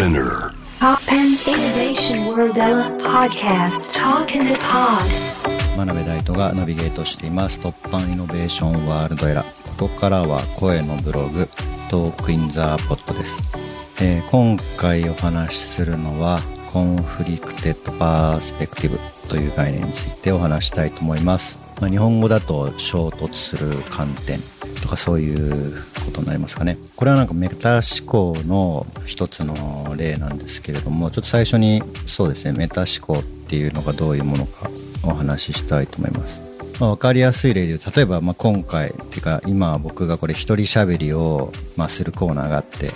SPINEAR. TOPPAN Innovation World Podcast. Talk in the Pod. 真鍋大度がナビゲートしています。 TOPPAN INNOVATION WORLD ERA ここからは声のブログ Talk in the Pod です、えー今回お話しするのは conflicted perspective という概念についてお話したいと思います、まあ、日本語だと衝突する観点とかそういうことになりますかね。これはなんかメタ思考の一つの例なんですけれどもちょっと最初にそうですねメタ思考っていうのがどういうものかお話ししたいと思います。まあ、分かりやすい例で言う例えばま今回っていうか今僕がこれ一人喋りをまするコーナーがあってこ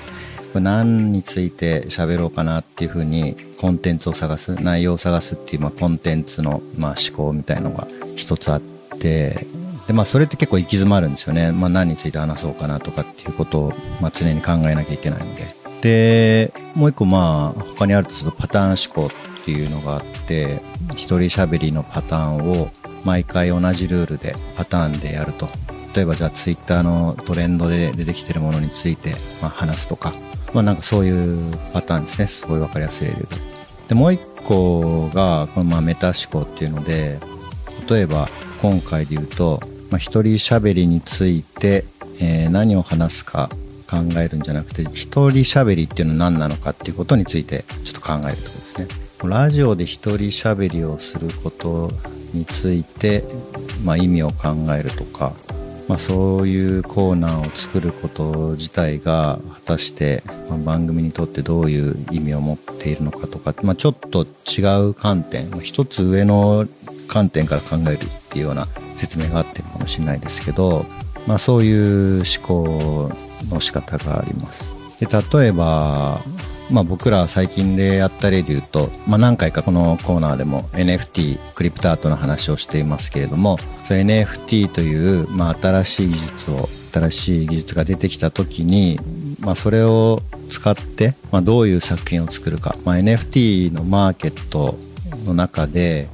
れ何について喋ろうかなっていうふうにコンテンツを探す内容を探すっていうまあコンテンツのま思考みたいのが一つあってでまあそれって結構行き詰まるんですよね、まあ、何について話そうかなとかっていうことをまあ常に考えなきゃいけないので。でもう一個まあ他にあるとするとパターン思考っていうのがあって一人喋りのパターンを毎回同じルールでパターンでやると。例えばじゃあツイッターのトレンドで出てきてるものについてま話すとか。まあなんかそういうパターンですね。すごい分かりやすい例で言うとでもう一個がこのまあメタ思考っていうので例えば今回で言うと、まあ、一人喋りについて、えー何を話すか考えるんじゃなくて一人喋りっていうのは何なのかっていうことについてちょっと考えるってことですね。ラジオで一人喋りをすることについて、まあ、意味を考えるとか、まあ、そういうコーナーを作ること自体が果たして、ま番組にとってどういう意味を持っているのかとか、まあ、ちょっと違う観点まあ一つ上の観点から考えるっていうような説明があってるかもしれないですけど、まあ、そういう思考の仕方があります。で例えばまあ、僕ら最近でやった例で言うと、まあ、何回かこのコーナーでも NFT クリプトアートの話をしていますけれどもその NFT という、まあ、新しい技術を新しい技術が出てきた時に、まあ、それを使って、まあ、どういう作品を作るか、まあ、NFT のマーケットの中で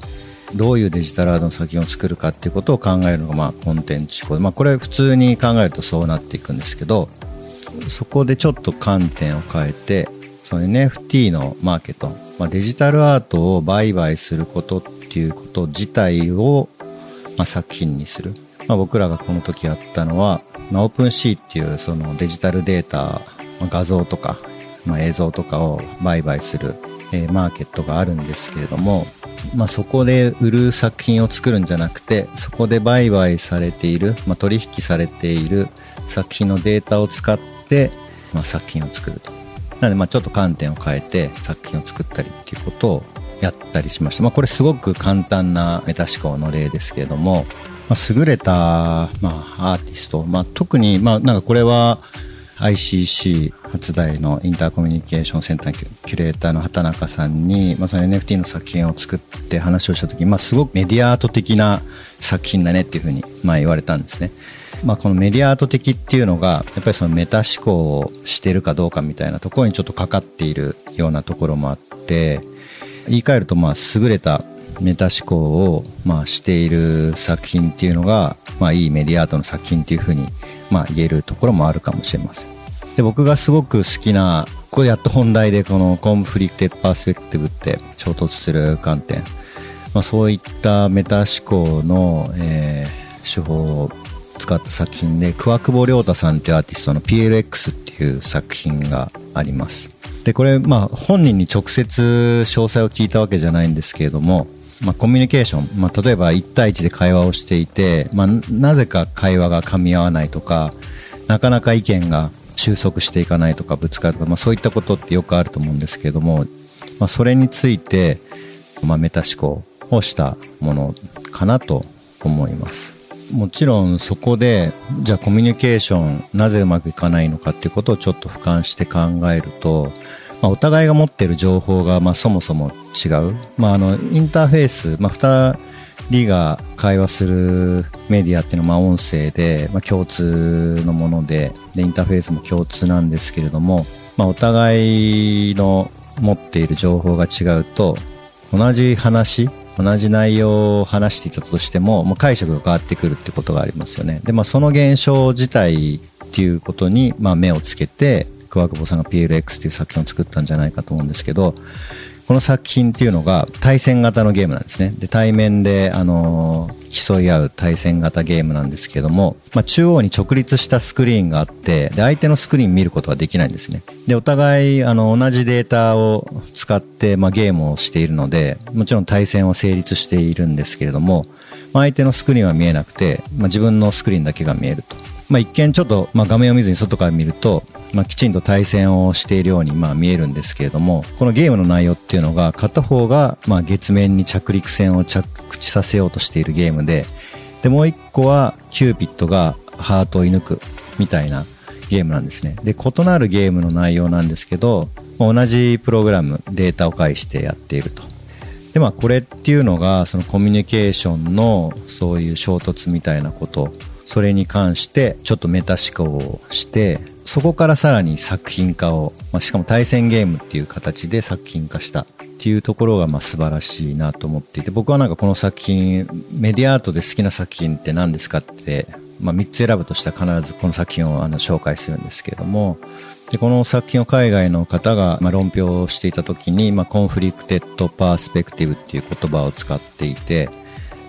どういうデジタルアートの作品を作るかっていうことを考えるのが、まあ、コンテンツ思考、まあ、これ普通に考えるとそうなっていくんですけどそこでちょっと観点を変えてその NFT のマーケット、まあ、デジタルアートを売買することっていうこと自体を、まあ、作品にする、まあ、僕らがこの時やったのは、まあ、オープンシーっていうそのデジタルデータ、まあ画像とか、まあ、映像とかを売買する、えーマーケットがあるんですけれども、まあ、そこで売る作品を作るんじゃなくてそこで売買されている、まあ、取引されている作品のデータを使って、まあ、作品を作ると。なのでまあちょっと観点を変えて作品を作ったりっていうことをやったりしました。まあ、これすごく簡単なメタ思考の例ですけれども、まあ、優れた、まあ、アーティスト、まあ、特に、まあ、なんかこれは ICC 初代のインターコミュニケーションセンターキュレーターの畑中さんに、まあ、その NFT の作品を作って話をした時、まあ、すごくメディアアート的な作品だねっていうふうに、まあ、言われたんですね。まあ、このメディアアート的っていうのがやっぱりそのメタ思考をしてるかどうかみたいなところにちょっとかかっているようなところもあって言い換えるとまあ優れたメタ思考をまあしている作品っていうのがまあいいメディアアートの作品っていうふうにまあ言えるところもあるかもしれません。で僕がすごく好きなここでやっと本題でこのコンフリクテッパースペクティブって衝突する観点、まあ、そういったメタ思考の、えー手法を使った作品で桑久保亮太さんっていうアーティストの PLX っていう作品があります。でこれまあ本人に直接詳細を聞いたわけじゃないんですけれどもまあ、コミュニケーション、まあ、例えば1対1で会話をしていて、まあ、なぜか会話が噛み合わないとかなかなか意見が収束していかないとかぶつかるとか、まあ、そういったことってよくあると思うんですけれども、まあ、それについて、まあ、メタ思考をしたものかなと思います。もちろんそこでじゃあコミュニケーションなぜうまくいかないのかっていうことをちょっと俯瞰して考えると、まあ、お互いが持っている情報がまあそもそも違う、まあ、あのインターフェース、まあ、2人が会話するメディアっていうのはま音声で、まあ、共通のものででインターフェースも共通なんですけれども、まあ、お互いの持っている情報が違うと同じ話同じ内容を話していたとしても、まあ、解釈が変わってくるってことがありますよね。で、まあ、その現象自体っていうことに、まあ、目をつけて桑久保さんが PLX っていう作品を作ったんじゃないかと思うんですけど、この作品っていうのが対戦型のゲームなんですね。で、対面で、あのー、競い合う対戦型ゲームなんですけども、まあ、中央に直立したスクリーンがあって、で、相手のスクリーン見ることはできないんですね。で、お互い、あの、同じデータを使って、まあ、ゲームをしているので、もちろん対戦は成立しているんですけれども、まあ、相手のスクリーンは見えなくて、まあ、自分のスクリーンだけが見えると。まあ、一見ちょっと、まあ、画面を見ずに外から見ると、まあ、きちんと対戦をしているようにまあ見えるんですけれどもこのゲームの内容っていうのが片方がまあ月面に着陸船を着地させようとしているゲームででもう一個はキューピッドがハートを射抜くみたいなゲームなんですね。で異なるゲームの内容なんですけど同じプログラムデータを介してやっていると。でまあこれっていうのがそのコミュニケーションのそういう衝突みたいなことそれに関してちょっとメタ思考をしてそこからさらに作品化を、まあ、しかも対戦ゲームっていう形で作品化したっていうところがまあ素晴らしいなと思っていて僕はなんかこの作品メディアアートで好きな作品って何ですかって、まあ、3つ選ぶとしたら必ずこの作品をあの紹介するんですけれどもでこの作品を海外の方がまあ論評していた時に、まあ、 conflicted perspective っていう言葉を使っていて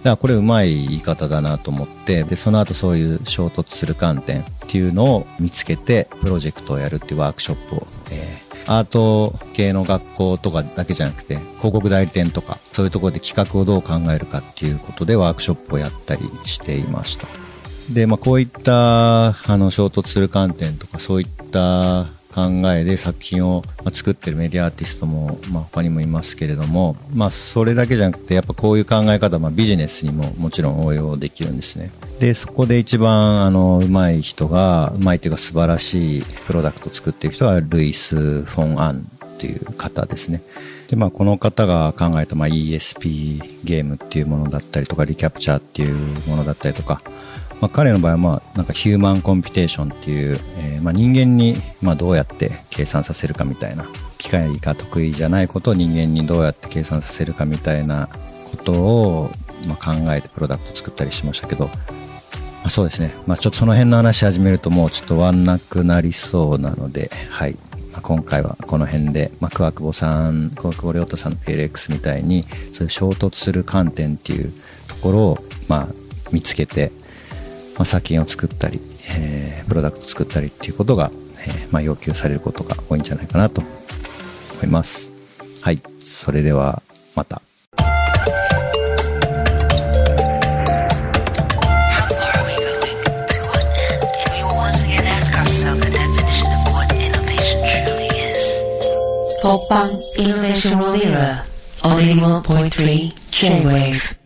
だからこれうまい言い方だなと思ってでその後そういう衝突する観点っていうのを見つけてプロジェクトをやるっていうワークショップを、えー、アート系の学校とかだけじゃなくて広告代理店とかそういうところで企画をどう考えるかっていうことでワークショップをやったりしていました。で、まあ、こういったあの衝突する観点とかそういった考えで作品を作ってるメディアアーティストも、まあ、他にもいますけれども、まあ、それだけじゃなくてやっぱこういう考え方、まあ、ビジネスにももちろん応用できるんですね。でそこで一番あの上手い人がうまいというか素晴らしいプロダクトを作っている人はルイス・フォン・アンっていう方ですね。で、まあ、この方が考えたまあ ESP ゲームっていうものだったりとかリキャプチャーっていうものだったりとかまあ、彼の場合はまあなんかヒューマンコンピテーションっていう、えー、まあ人間にまあどうやって計算させるかみたいな機械が得意じゃないことを人間にどうやって計算させるかみたいなことをまあ考えてプロダクト作ったりしましたけど、まあ、そうですね、まあ、ちょっとその辺の話始めるともうちょっと終わんなくなりそうなので、はい。まあ、今回はこの辺で、まあ、桑久保さん桑久保亮太さんの PLX みたいにそういう衝突する観点っていうところをまあ見つけてまあ、作品を作ったり、えー、プロダクト作ったりっていうことが、えー、まあ、要求されることが多いんじゃないかなと思います。はい。それでは、また。国邦 English Radio 101.3 J-Wave